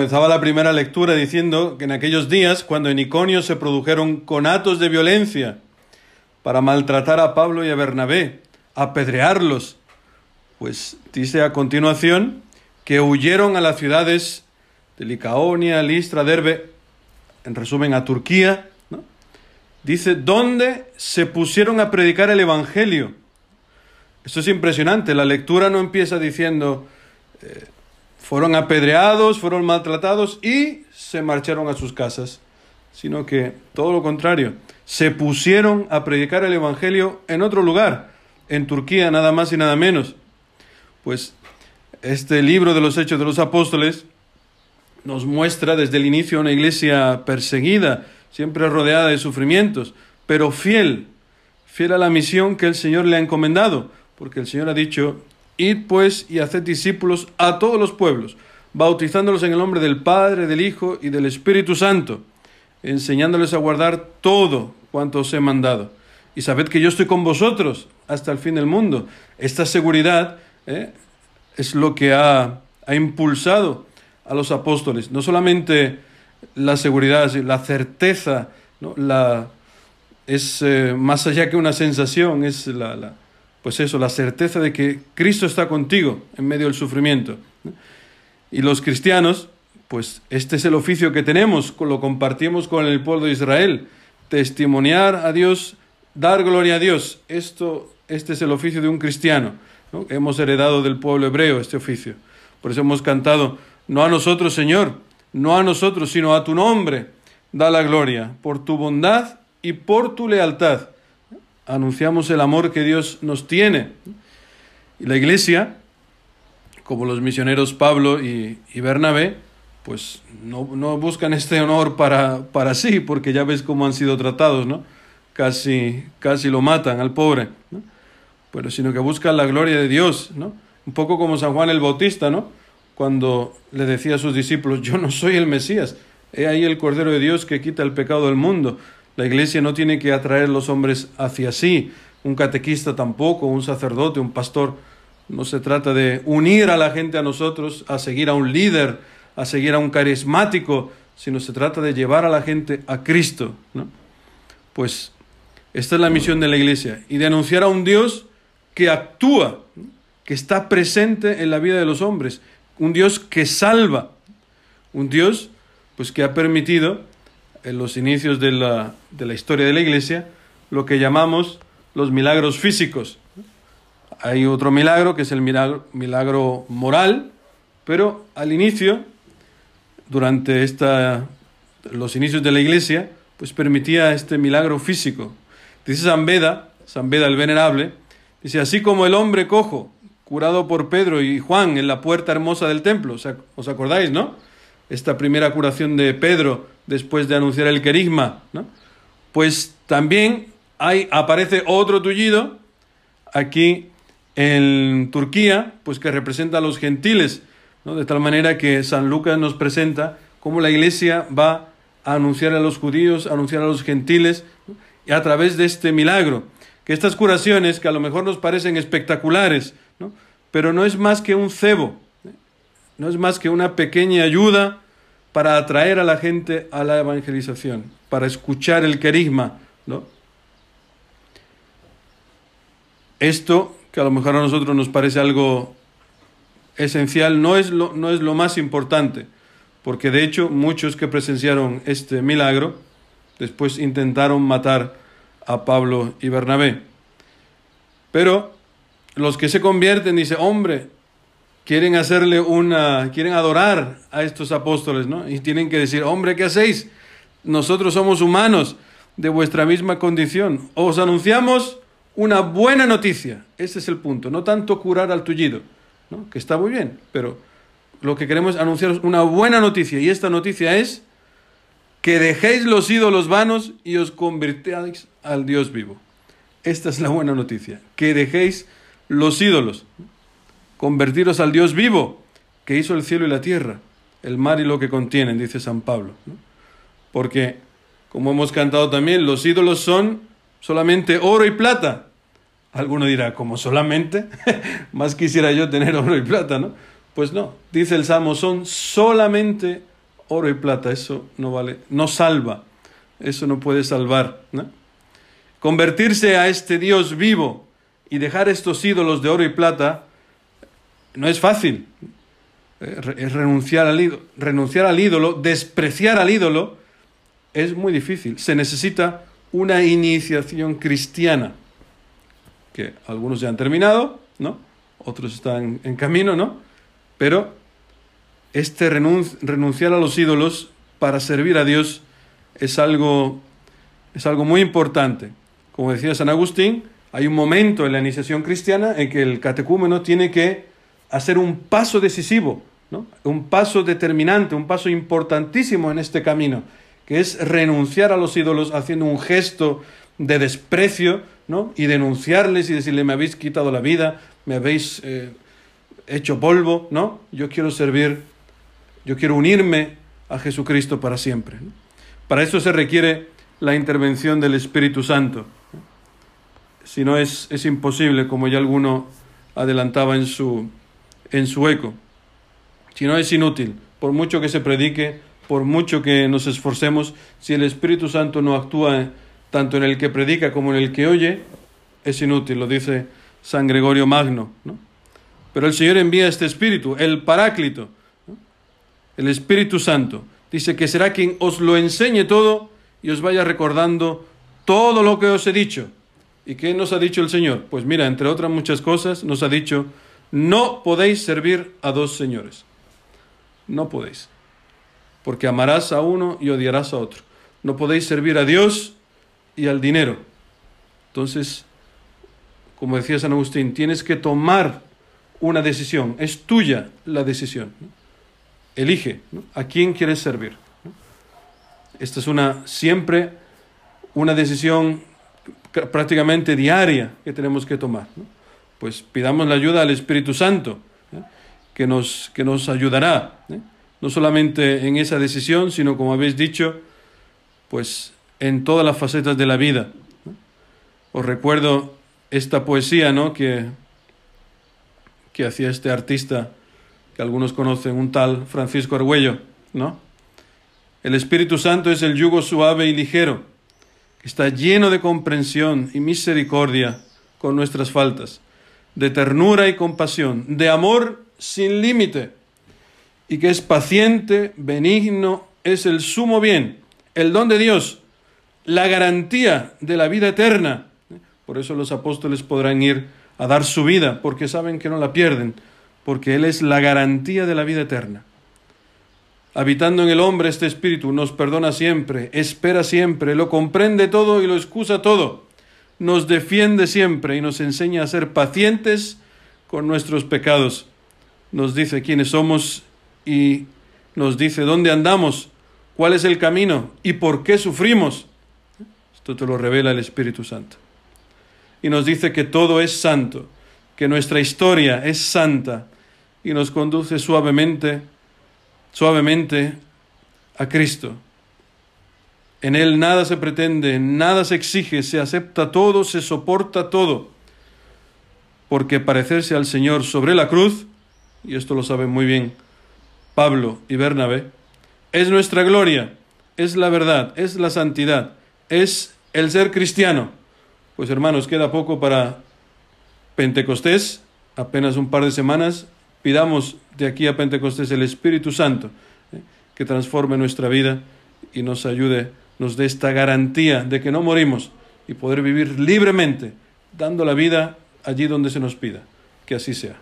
comenzaba la primera lectura diciendo que en aquellos días, cuando en Iconio se produjeron conatos de violencia para maltratar a Pablo y a Bernabé, apedrearlos, pues dice a continuación que huyeron a las ciudades de Licaonia, Listra, Derbe, en resumen a Turquía, dice, donde se pusieron a predicar el Evangelio. Esto es impresionante, la lectura no empieza diciendo, eh, fueron apedreados, fueron maltratados y se marcharon a sus casas, sino que todo lo contrario, se pusieron a predicar el Evangelio en otro lugar, en Turquía, nada más y nada menos. Pues este libro de los Hechos de los Apóstoles nos muestra desde el inicio una iglesia perseguida, siempre rodeada de sufrimientos, pero fiel, fiel a la misión que el Señor le ha encomendado, porque el Señor ha dicho, id pues y haced discípulos a todos los pueblos, bautizándolos en el nombre del Padre, del Hijo y del Espíritu Santo, enseñándoles a guardar todo cuanto os he mandado. Y sabed que yo estoy con vosotros hasta el fin del mundo. Esta seguridad ¿eh? es lo que ha, ha impulsado a los apóstoles. No solamente la seguridad, la certeza, ¿no? la, es eh, más allá que una sensación, es la, la, pues eso, la certeza de que Cristo está contigo en medio del sufrimiento. Y los cristianos, pues este es el oficio que tenemos, lo compartimos con el pueblo de Israel, testimoniar a Dios, dar gloria a Dios. Esto, este es el oficio de un cristiano. ¿no? Hemos heredado del pueblo hebreo este oficio. Por eso hemos cantado no a nosotros, Señor, no a nosotros, sino a tu nombre. Da la gloria por tu bondad y por tu lealtad. Anunciamos el amor que Dios nos tiene. Y la iglesia, como los misioneros Pablo y, y Bernabé, pues no, no, buscan este honor para, para sí, porque ya ves cómo han sido tratados, ¿no? Casi, casi lo matan al pobre, ¿no? Pero sino que buscan la gloria de Dios, ¿no? Un poco como San Juan el Bautista, ¿no? cuando le decía a sus discípulos, yo no soy el Mesías, he ahí el Cordero de Dios que quita el pecado del mundo. La iglesia no tiene que atraer los hombres hacia sí, un catequista tampoco, un sacerdote, un pastor. No se trata de unir a la gente a nosotros, a seguir a un líder, a seguir a un carismático, sino se trata de llevar a la gente a Cristo. Pues esta es la misión de la iglesia y de anunciar a un Dios que actúa, que está presente en la vida de los hombres un Dios que salva, un Dios pues que ha permitido en los inicios de la, de la historia de la Iglesia lo que llamamos los milagros físicos. Hay otro milagro que es el milagro, milagro moral, pero al inicio, durante esta, los inicios de la Iglesia, pues permitía este milagro físico. Dice San Beda, San Beda el Venerable, dice, así como el hombre cojo curado por Pedro y Juan en la puerta hermosa del templo. ¿Os acordáis, no? Esta primera curación de Pedro después de anunciar el querigma. Pues también hay, aparece otro tullido aquí en Turquía, pues que representa a los gentiles. De tal manera que San Lucas nos presenta cómo la iglesia va a anunciar a los judíos, a anunciar a los gentiles, y a través de este milagro. Que estas curaciones, que a lo mejor nos parecen espectaculares. Pero no es más que un cebo, ¿eh? no es más que una pequeña ayuda para atraer a la gente a la evangelización, para escuchar el querigma, ¿no? Esto, que a lo mejor a nosotros nos parece algo esencial, no es lo, no es lo más importante, porque de hecho muchos que presenciaron este milagro después intentaron matar a Pablo y Bernabé. Pero los que se convierten, dice, hombre, quieren hacerle una, quieren adorar a estos apóstoles, ¿no? Y tienen que decir, hombre, ¿qué hacéis? Nosotros somos humanos de vuestra misma condición. Os anunciamos una buena noticia. Ese es el punto. No tanto curar al tullido, ¿no? que está muy bien, pero lo que queremos es anunciaros una buena noticia. Y esta noticia es que dejéis los ídolos vanos y os convirtáis al Dios vivo. Esta es la buena noticia. Que dejéis los ídolos. Convertiros al Dios vivo, que hizo el cielo y la tierra, el mar y lo que contienen, dice San Pablo. Porque, como hemos cantado también, los ídolos son solamente oro y plata. Alguno dirá, ¿como solamente? Más quisiera yo tener oro y plata, ¿no? Pues no, dice el Salmo, son solamente oro y plata, eso no vale, no salva, eso no puede salvar. Convertirse a este Dios vivo y dejar estos ídolos de oro y plata no es fácil. Eh, es renunciar al, ídolo, renunciar al ídolo, despreciar al ídolo, es muy difícil. Se necesita una iniciación cristiana, que algunos ya han terminado, ¿no? Otros están en camino, ¿no? Pero este renunciar a los ídolos para servir a Dios es algo, es algo muy importante. Como decía San Agustín, hay un momento en la iniciación cristiana en que el catecúmeno tiene que hacer un paso decisivo, ¿no? un paso determinante, un paso importantísimo en este camino, que es renunciar a los ídolos haciendo un gesto de desprecio ¿no? y denunciarles y decirle me habéis quitado la vida, me habéis eh, hecho polvo, ¿no? Yo quiero servir, yo quiero unirme a Jesucristo para siempre. Para eso se requiere la intervención del Espíritu Santo. Si no es, es imposible, como ya alguno adelantaba en su, en su eco. Si no es inútil, por mucho que se predique, por mucho que nos esforcemos, si el Espíritu Santo no actúa tanto en el que predica como en el que oye, es inútil, lo dice San Gregorio Magno. ¿no? Pero el Señor envía este Espíritu, el Paráclito, el Espíritu Santo. Dice que será quien os lo enseñe todo y os vaya recordando todo lo que os he dicho. ¿Y qué nos ha dicho el Señor? Pues mira, entre otras muchas cosas, nos ha dicho, no podéis servir a dos señores. No podéis. Porque amarás a uno y odiarás a otro. No podéis servir a Dios y al dinero. Entonces, como decía San Agustín, tienes que tomar una decisión. Es tuya la decisión. Elige a quién quieres servir. Esta es una siempre una decisión prácticamente diaria que tenemos que tomar. Pues pidamos la ayuda al Espíritu Santo, ¿eh? que, nos, que nos ayudará, ¿eh? no solamente en esa decisión, sino como habéis dicho, pues en todas las facetas de la vida. Os recuerdo esta poesía ¿no? que, que hacía este artista que algunos conocen, un tal Francisco Argüello, ¿no? El Espíritu Santo es el yugo suave y ligero, que está lleno de comprensión y misericordia con nuestras faltas, de ternura y compasión, de amor sin límite, y que es paciente, benigno, es el sumo bien, el don de Dios, la garantía de la vida eterna. Por eso los apóstoles podrán ir a dar su vida, porque saben que no la pierden, porque Él es la garantía de la vida eterna. Habitando en el hombre este espíritu, nos perdona siempre, espera siempre, lo comprende todo y lo excusa todo, nos defiende siempre y nos enseña a ser pacientes con nuestros pecados. Nos dice quiénes somos y nos dice dónde andamos, cuál es el camino y por qué sufrimos. Esto te lo revela el Espíritu Santo. Y nos dice que todo es santo, que nuestra historia es santa y nos conduce suavemente suavemente a Cristo. En Él nada se pretende, nada se exige, se acepta todo, se soporta todo. Porque parecerse al Señor sobre la cruz, y esto lo saben muy bien Pablo y Bernabé, es nuestra gloria, es la verdad, es la santidad, es el ser cristiano. Pues hermanos, queda poco para Pentecostés, apenas un par de semanas, Pidamos de aquí a Pentecostés el Espíritu Santo ¿eh? que transforme nuestra vida y nos ayude, nos dé esta garantía de que no morimos y poder vivir libremente, dando la vida allí donde se nos pida. Que así sea.